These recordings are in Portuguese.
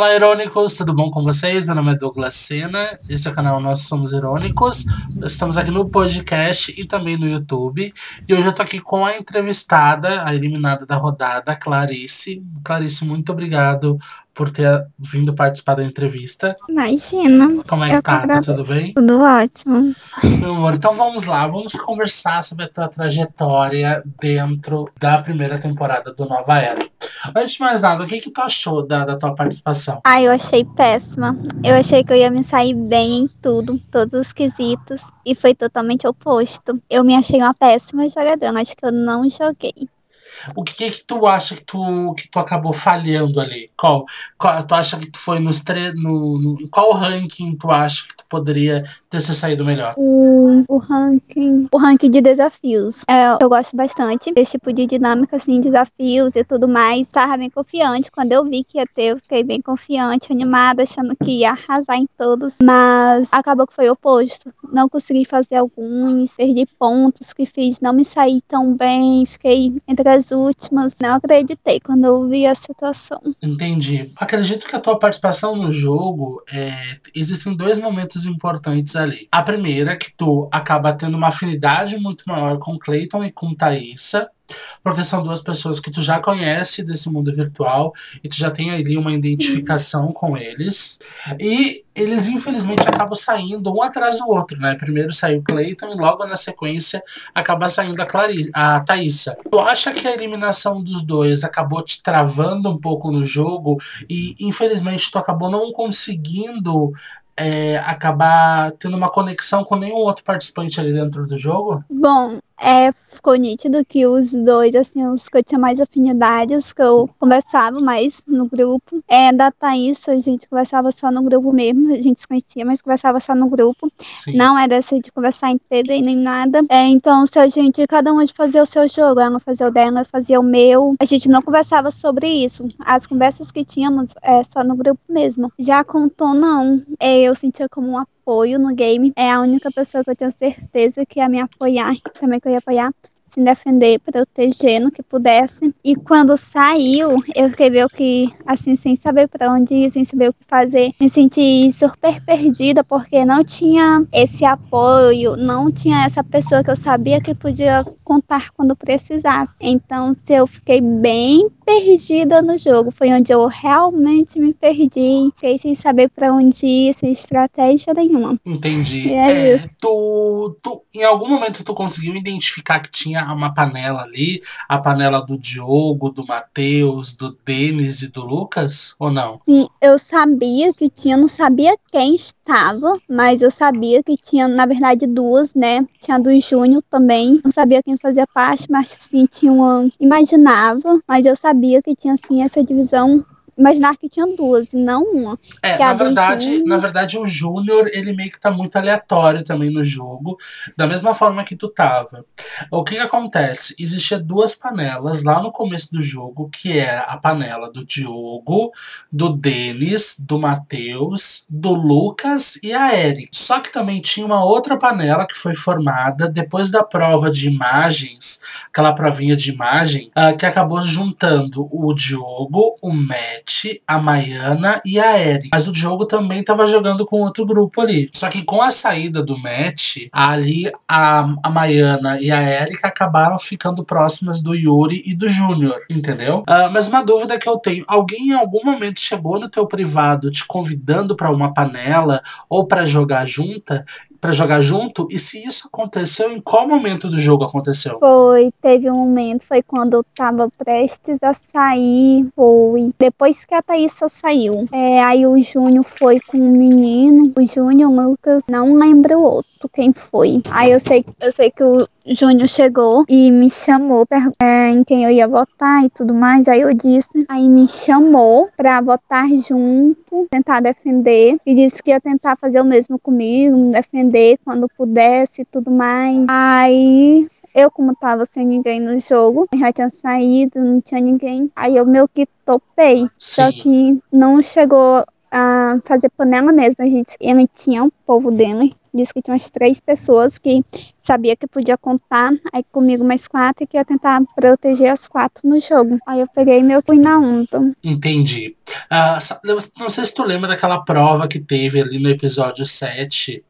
Olá, Irônicos, tudo bom com vocês? Meu nome é Douglas Sena, esse é o canal Nós Somos Irônicos. Estamos aqui no podcast e também no YouTube. E hoje eu tô aqui com a entrevistada, a eliminada da rodada, Clarice. Clarice, muito obrigado por ter vindo participar da entrevista. Imagina. Como é que tá? Tá tudo bem? Tudo ótimo. Meu amor, então vamos lá, vamos conversar sobre a tua trajetória dentro da primeira temporada do Nova Era. Antes de mais nada, o que, que tu achou da, da tua participação? Ah, eu achei péssima. Eu achei que eu ia me sair bem em tudo, todos os quesitos, e foi totalmente oposto. Eu me achei uma péssima jogadora, acho que eu não joguei. O que, que, que tu acha que tu, que tu acabou falhando ali? Qual, qual tu acha que tu foi nos tre no, no qual ranking tu acha que poderia ter se saído melhor? O, o ranking, o ranking de desafios. É, eu gosto bastante desse tipo de dinâmica assim, desafios e tudo mais. Tava bem confiante quando eu vi que ia ter, eu fiquei bem confiante, animada, achando que ia arrasar em todos, mas acabou que foi o oposto. Não consegui fazer alguns, perdi pontos que fiz, não me saí tão bem, fiquei entre as últimas. Não acreditei quando eu vi a situação. Entendi. Acredito que a tua participação no jogo é, existem dois momentos importantes ali. A primeira, que tu acaba tendo uma afinidade muito maior com Clayton e com Thaisa porque são duas pessoas que tu já conhece desse mundo virtual e tu já tem ali uma identificação com eles. E eles, infelizmente, acabam saindo um atrás do outro, né? Primeiro saiu Clayton e logo na sequência acaba saindo a, Clari a Thaísa. Tu acha que a eliminação dos dois acabou te travando um pouco no jogo e, infelizmente, tu acabou não conseguindo é, acabar tendo uma conexão com nenhum outro participante ali dentro do jogo? Bom, é, ficou nítido que os dois, assim, os que eu tinha mais afinidade, os que eu conversava mais no grupo. É, da Thaís, a gente conversava só no grupo mesmo, a gente se conhecia, mas conversava só no grupo. Sim. Não era essa de conversar em TV nem nada. É, então, se a gente, cada um de fazer o seu jogo, ela fazia o dela, eu fazia o meu, a gente não conversava sobre isso. As conversas que tínhamos é só no grupo mesmo. Já Tom, não. É, eu sentia como um apoio no game. É a única pessoa que eu tenho certeza que ia me apoiar, também que eu ia apoiar se defender, proteger no que pudesse. E quando saiu, eu meio que assim, sem saber para onde ir, sem saber o que fazer. Me senti super perdida porque não tinha esse apoio, não tinha essa pessoa que eu sabia que podia contar quando precisasse. Então, se eu fiquei bem perdida no jogo, foi onde eu realmente me perdi, fiquei sem saber para onde ir, sem estratégia nenhuma. Entendi. É, é, tu, tu, em algum momento tu conseguiu identificar que tinha uma panela ali, a panela do Diogo, do Matheus, do Denis e do Lucas, ou não? Sim, eu sabia que tinha, não sabia quem estava, mas eu sabia que tinha, na verdade, duas, né? Tinha a do Júnior também, não sabia quem fazia parte, mas sim, tinha uma, imaginava, mas eu sabia que tinha, assim, essa divisão imaginar que tinha duas e não uma. É, na verdade, na verdade, o Júnior, ele meio que tá muito aleatório também no jogo, da mesma forma que tu tava. O que que acontece? Existia duas panelas lá no começo do jogo, que era a panela do Diogo, do Denis, do Matheus, do Lucas e a Eric. Só que também tinha uma outra panela que foi formada depois da prova de imagens, aquela provinha de imagem, uh, que acabou juntando o Diogo, o Matt a Maiana e a Eri. Mas o Diogo também estava jogando com outro grupo ali. Só que com a saída do Matt, ali a, a Maiana e a Erika acabaram ficando próximas do Yuri e do Júnior, entendeu? Uh, mas uma dúvida que eu tenho: alguém em algum momento chegou no teu privado te convidando para uma panela ou para jogar junta? Para jogar junto? E se isso aconteceu, em qual momento do jogo aconteceu? Foi, teve um momento, foi quando eu tava prestes a sair, foi depois que a Thaísa saiu. É, aí o Júnior foi com o menino, o Júnior, o Lucas, não lembro o outro quem foi. Aí eu sei, eu sei que o Júnior chegou e me chamou é, em quem eu ia votar e tudo mais. Aí eu disse, aí me chamou pra votar junto, tentar defender. E disse que ia tentar fazer o mesmo comigo, defender quando pudesse e tudo mais. Aí eu, como tava sem ninguém no jogo, já tinha saído, não tinha ninguém. Aí eu meio que topei. Sim. Só que não chegou a fazer panela mesmo. A gente, ele tinha o povo dele disse que tinha umas três pessoas que sabia que podia contar, aí comigo mais quatro, e que ia tentar proteger as quatro no jogo. Aí eu peguei meu fui na onda. Entendi. Uh, não sei se tu lembra daquela prova que teve ali no episódio 7,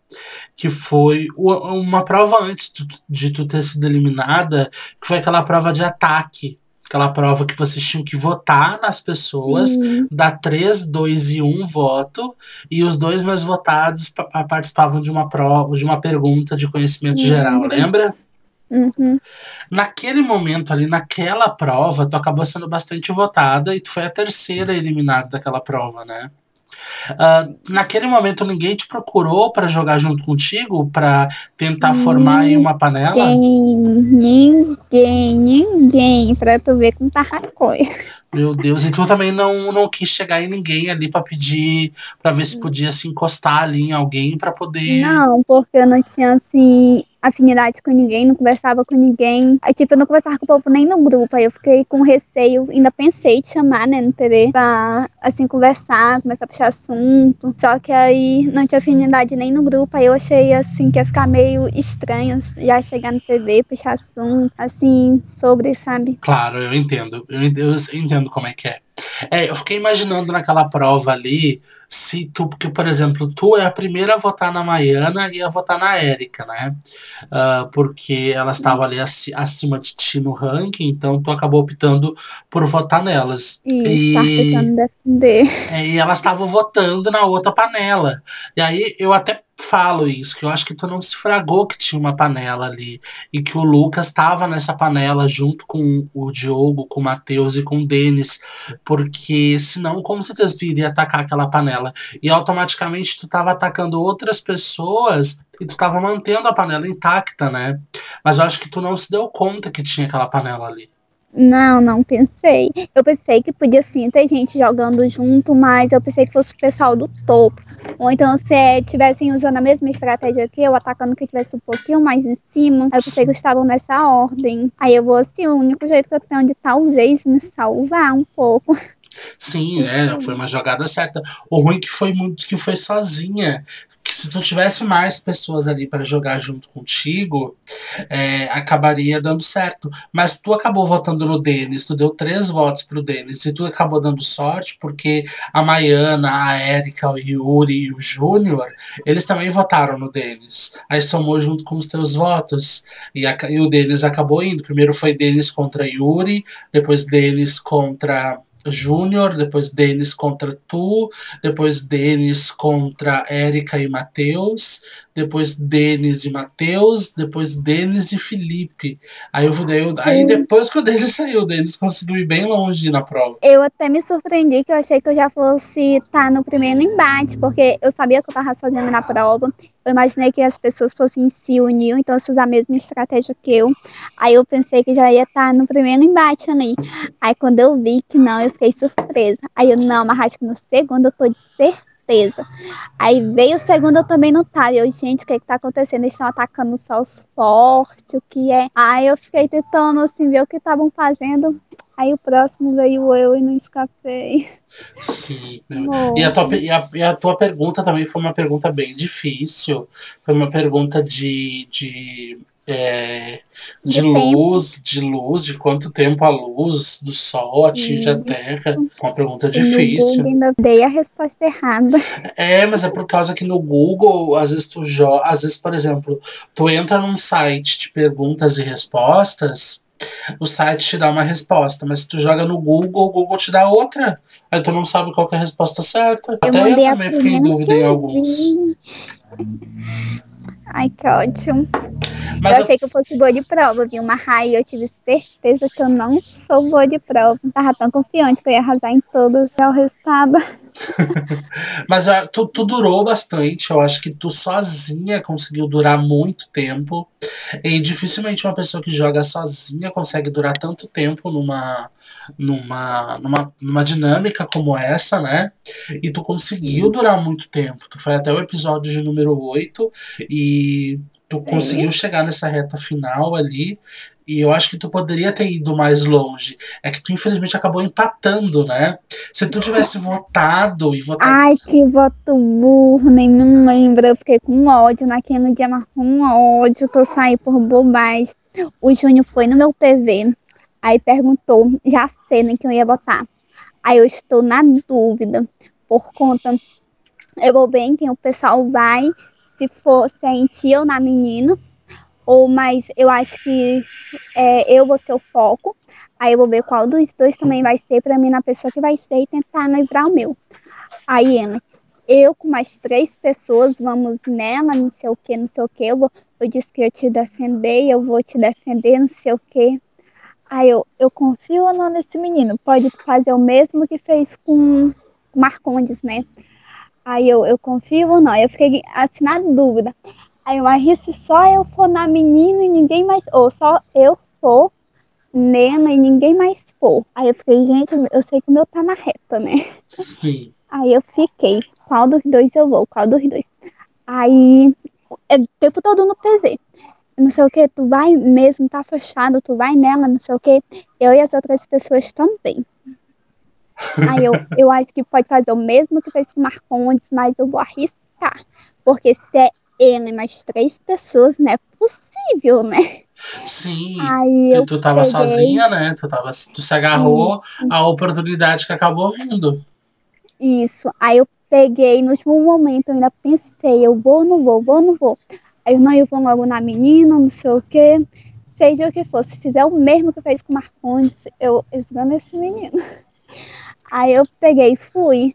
que foi uma prova antes de tu ter sido eliminada, que foi aquela prova de ataque aquela prova que vocês tinham que votar nas pessoas, uhum. dar 3, 2 e 1 voto, e os dois mais votados participavam de uma prova, de uma pergunta de conhecimento uhum. geral, lembra? Uhum. Naquele momento ali, naquela prova, tu acabou sendo bastante votada e tu foi a terceira eliminada daquela prova, né? Uh, naquele momento ninguém te procurou para jogar junto contigo, para tentar formar aí uma panela? Ninguém, ninguém, ninguém, pra tu ver como tá a coisa. Meu Deus, e tu também não, não quis chegar em ninguém ali para pedir, para ver se podia se encostar ali em alguém para poder. Não, porque eu não tinha assim afinidade com ninguém, não conversava com ninguém. Aí, tipo, eu não conversava com o povo nem no grupo. Aí eu fiquei com receio, ainda pensei de chamar, né, no TV, pra, assim, conversar, começar a puxar assunto. Só que aí não tinha afinidade nem no grupo. Aí eu achei, assim, que ia ficar meio estranho já chegar no TV, puxar assunto, assim, sobre, sabe? Claro, eu entendo. Eu entendo, eu entendo como é que é. É, eu fiquei imaginando naquela prova ali, se tu, porque, por exemplo, tu é a primeira a votar na Maiana e a votar na Érica, né? Uh, porque elas estavam ali acima de ti no ranking, então tu acabou optando por votar nelas. e, tá defender. É, e elas estavam votando na outra panela. E aí eu até falo isso, que eu acho que tu não se fragou que tinha uma panela ali. E que o Lucas estava nessa panela junto com o Diogo, com o Matheus e com o Denis. Porque senão, com certeza, tu iria atacar aquela panela. E automaticamente tu estava atacando outras pessoas e tu estava mantendo a panela intacta, né? Mas eu acho que tu não se deu conta que tinha aquela panela ali. Não, não pensei. Eu pensei que podia sim ter gente jogando junto, mas eu pensei que fosse o pessoal do topo. Ou então se estivessem usando a mesma estratégia que eu, atacando que tivesse um pouquinho mais em cima. Eu pensei que estavam nessa ordem. Aí eu vou assim, o único jeito que eu tenho de talvez me salvar um pouco. Sim, é, foi uma jogada certa. O ruim que foi muito que foi sozinha que se tu tivesse mais pessoas ali para jogar junto contigo, é, acabaria dando certo. Mas tu acabou votando no Denis, tu deu três votos pro Denis, e tu acabou dando sorte porque a Maiana, a Érica, o Yuri e o Júnior, eles também votaram no Denis. Aí somou junto com os teus votos. E, a, e o Denis acabou indo. Primeiro foi Denis contra Yuri, depois Denis contra Júnior, depois Denis contra tu, depois Denis contra Érica e Matheus, depois Denis e Matheus, depois Denis e Felipe. Aí eu daí, eu, aí depois que o Denis saiu, o Denis conseguiu ir bem longe na prova. Eu até me surpreendi que eu achei que eu já fosse estar tá no primeiro embate, porque eu sabia que eu estava sozinha na prova. Eu imaginei que as pessoas fossem se unir, então se usar a mesma estratégia que eu. Aí eu pensei que já ia estar no primeiro embate ali. Aí quando eu vi que não, eu fiquei surpresa. Aí eu, não, mas acho que no segundo eu tô de certeza certeza. Aí veio o segundo, eu também não tava. Eu, gente, o que é que tá acontecendo? Eles estão atacando só os fortes, o que é? Aí eu fiquei tentando, assim, ver o que estavam fazendo. Aí o próximo veio eu e não escapei. Sim. E a, tua, e, a, e a tua pergunta também foi uma pergunta bem difícil. Foi uma pergunta de, de é, de, de luz, tempo. de luz, de quanto tempo a luz do Sol atinge Isso. a Terra. Uma pergunta difícil. Eu ainda dei a resposta errada. É, mas é por causa que no Google, às vezes tu joga, às vezes, por exemplo, tu entra num site de perguntas e respostas, o site te dá uma resposta, mas se tu joga no Google, o Google te dá outra. Aí tu não sabe qual é a resposta certa. Eu Até eu também fiquei em dúvida em alguns. Ai, que ótimo. Mas eu achei que eu fosse boa de prova, vi uma raia eu tive certeza que eu não sou boa de prova. Tava tão confiante que eu ia arrasar em todos é o resultado. Mas uh, tu, tu durou bastante, eu acho que tu sozinha conseguiu durar muito tempo. E dificilmente uma pessoa que joga sozinha consegue durar tanto tempo numa, numa, numa, numa dinâmica como essa, né? E tu conseguiu durar muito tempo. Tu foi até o episódio de número 8 e tu conseguiu chegar nessa reta final ali. E eu acho que tu poderia ter ido mais longe. É que tu, infelizmente, acabou empatando, né? Se tu tivesse votado e votado. Ai, que voto burro, nem me lembro. Eu fiquei com ódio naquele dia, mas com ódio que eu saí por bobagem. O Júnior foi no meu PV, aí perguntou, já sei nem que eu ia votar. Aí eu estou na dúvida, por conta. Eu vou ver em quem o pessoal vai, se for se é ou na menina ou mas eu acho que é, eu vou ser o foco. Aí eu vou ver qual dos dois também vai ser para mim na pessoa que vai ser e tentar livrar o meu. Aí, Ana, eu com mais três pessoas, vamos nela, não sei o que, não sei o que. Eu, vou, eu disse que eu te defender, eu vou te defender, não sei o que. Aí eu, eu confio ou não nesse menino? Pode fazer o mesmo que fez com Marcondes, né? Aí eu, eu confio ou não? Eu fiquei assim na dúvida. Aí eu arrisco só eu for na menina e ninguém mais. Ou só eu for nena e ninguém mais for. Aí eu fiquei, gente, eu sei que o meu tá na reta, né? Sim. Aí eu fiquei, qual dos dois eu vou? Qual dos dois? Aí, é o tempo todo no PV. Não sei o que, tu vai mesmo, tá fechado, tu vai nela, não sei o que. Eu e as outras pessoas também. Aí eu, eu acho que pode fazer o mesmo que fez com Marcondes, mas eu vou arriscar. Porque se é ele mais três pessoas, não é possível, né? Sim, Aí tu, tu tava peguei... sozinha, né? Tu, tava, tu se agarrou à oportunidade que acabou vindo. Isso. Aí eu peguei, no último momento, eu ainda pensei, eu vou, não vou, vou, não vou. Aí eu, não, eu vou logo na menina, não sei o quê. Seja o que for, se fizer o mesmo que fez com o Marcondes, eu esgano esse menino. Aí eu peguei e fui.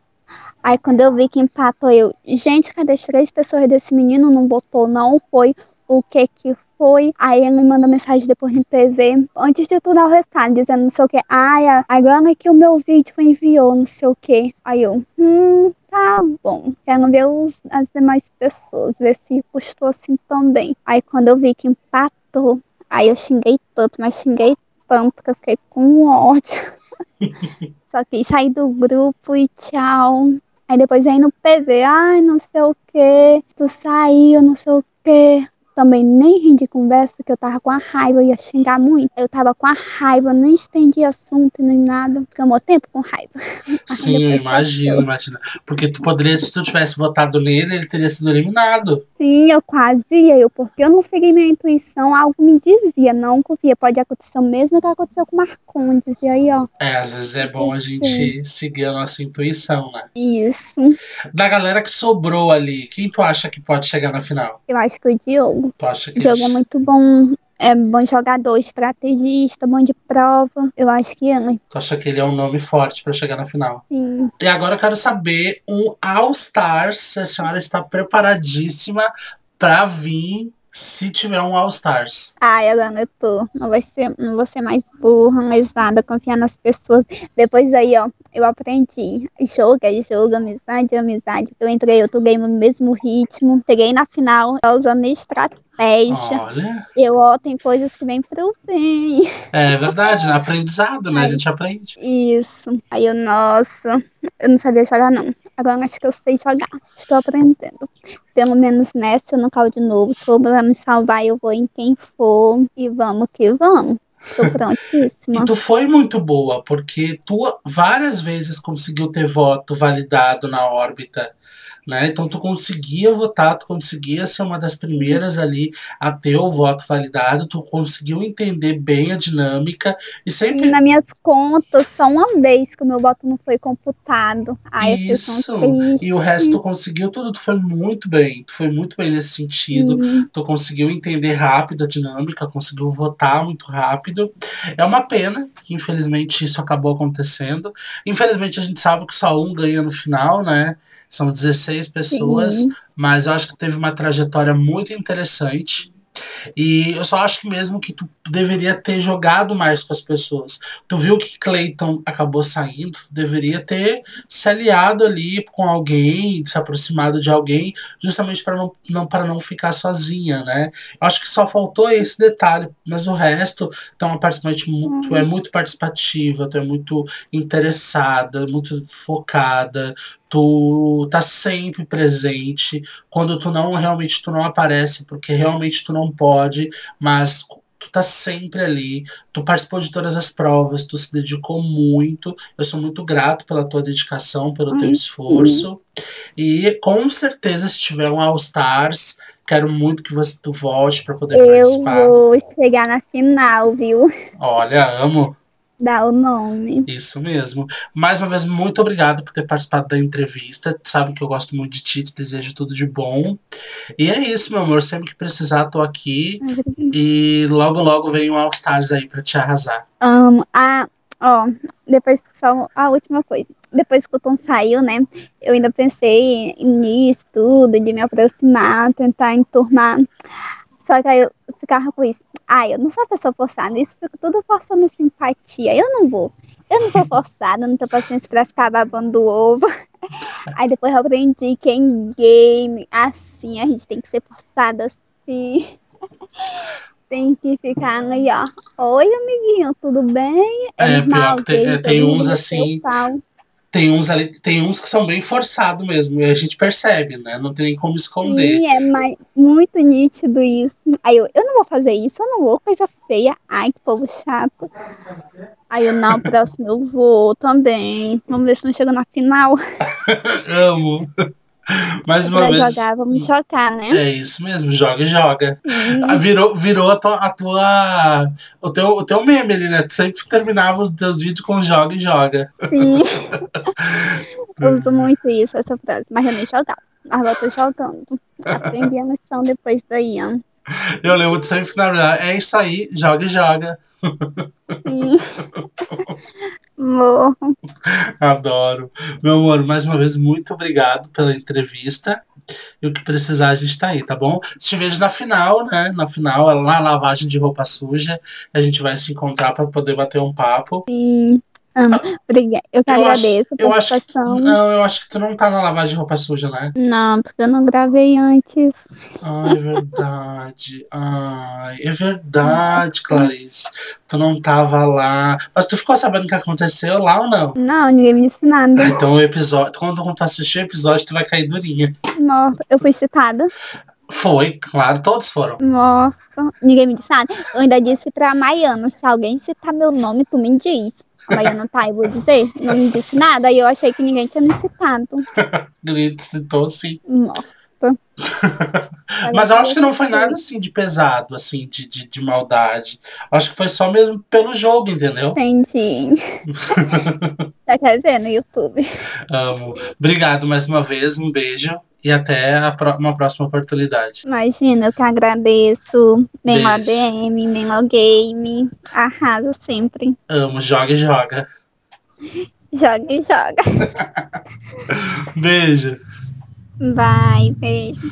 Aí quando eu vi que empatou, eu, gente, cadê as três pessoas desse menino? Não botou, não foi o que que foi. Aí ele me manda mensagem depois no PV, antes de tudo dar o resultado, dizendo não sei o que. Ai, agora que o meu vídeo enviou, não sei o que. Aí eu, hum, tá bom. Quero ver os, as demais pessoas, ver se custou assim também. Aí quando eu vi que empatou, aí eu xinguei tanto, mas xinguei tanto que eu fiquei com ódio. Só que saí do grupo e tchau. Aí depois aí no PV, ai, não sei o que, tu saiu, não sei o que também nem de conversa, que eu tava com a raiva, eu ia xingar muito. Eu tava com a raiva, nem estendi assunto nem nada. Ficamos tempo com raiva. Sim, eu imagino, imagina. Porque tu poderia, se tu tivesse votado nele, ele teria sido eliminado. Sim, eu quase ia, eu, porque eu não segui minha intuição, algo me dizia, não confia, pode acontecer o mesmo que aconteceu com o Marcondes, e aí, ó. É, às vezes é bom a gente Sim. seguir a nossa intuição, né? Isso. Da galera que sobrou ali, quem tu acha que pode chegar na final? Eu acho que o Diogo. Tu acha que o jogo é muito bom. É bom jogador, estrategista, bom de prova. Eu acho que é. Tu acha que ele é um nome forte para chegar na final? Sim. E agora eu quero saber um All Stars, se a senhora está preparadíssima para vir se tiver um All Stars. Ai, agora eu tô. Não vai ser, não vou ser mais burra, nada, confiar nas pessoas. Depois aí, ó, eu aprendi. Jogo é jogo, amizade é amizade. Eu entrei outro game no mesmo ritmo. Cheguei na final, usando estratégia. Olha. Eu, ó, tem coisas que vem pro bem. É verdade, né? aprendizado, né? A gente aprende. Isso. Aí eu, nossa, eu não sabia jogar, não. Agora acho que eu sei jogar. Estou aprendendo. Pelo menos nessa eu não caio de novo. Se for pra me salvar, eu vou em quem for. E vamos que vamos. Estou prontíssima. e tu foi muito boa, porque tu várias vezes conseguiu ter voto validado na órbita né? Então tu conseguia votar, tu conseguia ser uma das primeiras ali a ter o voto validado, tu conseguiu entender bem a dinâmica e sempre. Nas minhas contas, só uma vez que o meu voto não foi computado. Ai, Isso. E o resto tu conseguiu tudo, tu foi muito bem, tu foi muito bem nesse sentido. Sim. Tu conseguiu entender rápido a dinâmica, conseguiu votar muito rápido. É uma pena que infelizmente isso acabou acontecendo. Infelizmente a gente sabe que só um ganha no final, né? São 16 pessoas, Sim. mas eu acho que teve uma trajetória muito interessante. E eu só acho que mesmo que tu deveria ter jogado mais com as pessoas. Tu viu que Clayton acabou saindo, tu deveria ter se aliado ali com alguém, se aproximado de alguém, justamente para não, não, não ficar sozinha, né? Eu acho que só faltou esse detalhe, mas o resto, tu é uma participante, tu é muito participativa, tu é muito interessada, muito focada, Tu tá sempre presente. Quando tu não realmente tu não aparece, porque realmente tu não pode, mas tu tá sempre ali, tu participou de todas as provas, tu se dedicou muito. Eu sou muito grato pela tua dedicação, pelo teu esforço. E com certeza, se tiver um All Stars, quero muito que você tu volte para poder Eu participar. vou chegar na final, viu? Olha, amo. Dá o nome. Isso mesmo. Mais uma vez, muito obrigado por ter participado da entrevista. Sabe que eu gosto muito de ti, te desejo tudo de bom. E é isso, meu amor. Sempre que precisar, tô aqui. E logo, logo vem um All Stars aí pra te arrasar. Amo. Ah, ó, depois só a última coisa. Depois que o Tom saiu, né? Eu ainda pensei nisso, tudo, de me aproximar, tentar enturmar. Só que aí eu ficava com isso. Ah, eu não sou uma pessoa forçada, isso fica tudo forçando simpatia. Eu não vou. Eu não sou forçada, não tenho paciência pra ficar babando ovo. Aí depois eu aprendi que em game, assim, a gente tem que ser forçada assim. Tem que ficar aí, ó. Oi, amiguinho, tudo bem? É, pior normal, que tem- é, tem uns assim- pessoal. Tem uns ali, tem uns que são bem forçados mesmo. E a gente percebe, né? Não tem nem como esconder. Sim, é mais, muito nítido isso. Aí eu, eu não vou fazer isso, eu não vou, coisa feia. Ai, que povo chato. Aí eu, não, próximo eu vou também. Vamos ver se não chega na final. Amo. Mais uma pra vez. jogar, vamos chocar, né? É isso mesmo, joga e joga. Ah, Virou, virou a tua, a tua. o, teu, o teu meme ali, né? Tu sempre terminava os teus vídeos com joga e joga. Sim. uso muito isso, essa frase. Mas eu nem jogava. Agora eu tô jogando. Aprendi a lição depois daí, ó. Eu lembro de sempre finalizar. É isso aí, joga e joga. Adoro. Meu amor, mais uma vez, muito obrigado pela entrevista. E o que precisar, a gente tá aí, tá bom? Te vejo na final, né? Na final, lá na lavagem de roupa suja. A gente vai se encontrar pra poder bater um papo. Sim. Amo. Obrigada. Eu que Eu acho- agradeço a Eu acho que. Não, eu acho que tu não tá na lavagem de roupa suja, né? Não, porque eu não gravei antes. Ai, é verdade. Ai, é verdade, Clarice. Tu não tava lá. Mas tu ficou sabendo o que aconteceu lá ou não? Não, ninguém me disse nada. Ah, Então o episódio. Quando tu assistir o episódio, tu vai cair durinha. Nossa, eu fui citada. Foi, claro, todos foram. Nossa, ninguém me disse nada. Eu ainda disse pra Maiana, se alguém citar meu nome, tu me diz. A tá, eu vou dizer. Não me disse nada, e eu achei que ninguém tinha me citado. Ele citou sim. Nossa. Mas eu acho que não foi nada assim de pesado, assim, de, de, de maldade. Acho que foi só mesmo pelo jogo, entendeu? Entendi. Já quer ver no YouTube. Amo. Obrigado mais uma vez, um beijo e até a pró- uma próxima oportunidade. Imagina, eu que agradeço. Bem Beijo. DM, bem game. Arrasa sempre. Amo, joga e joga. Joga e joga. Beijo. Vai, beijo.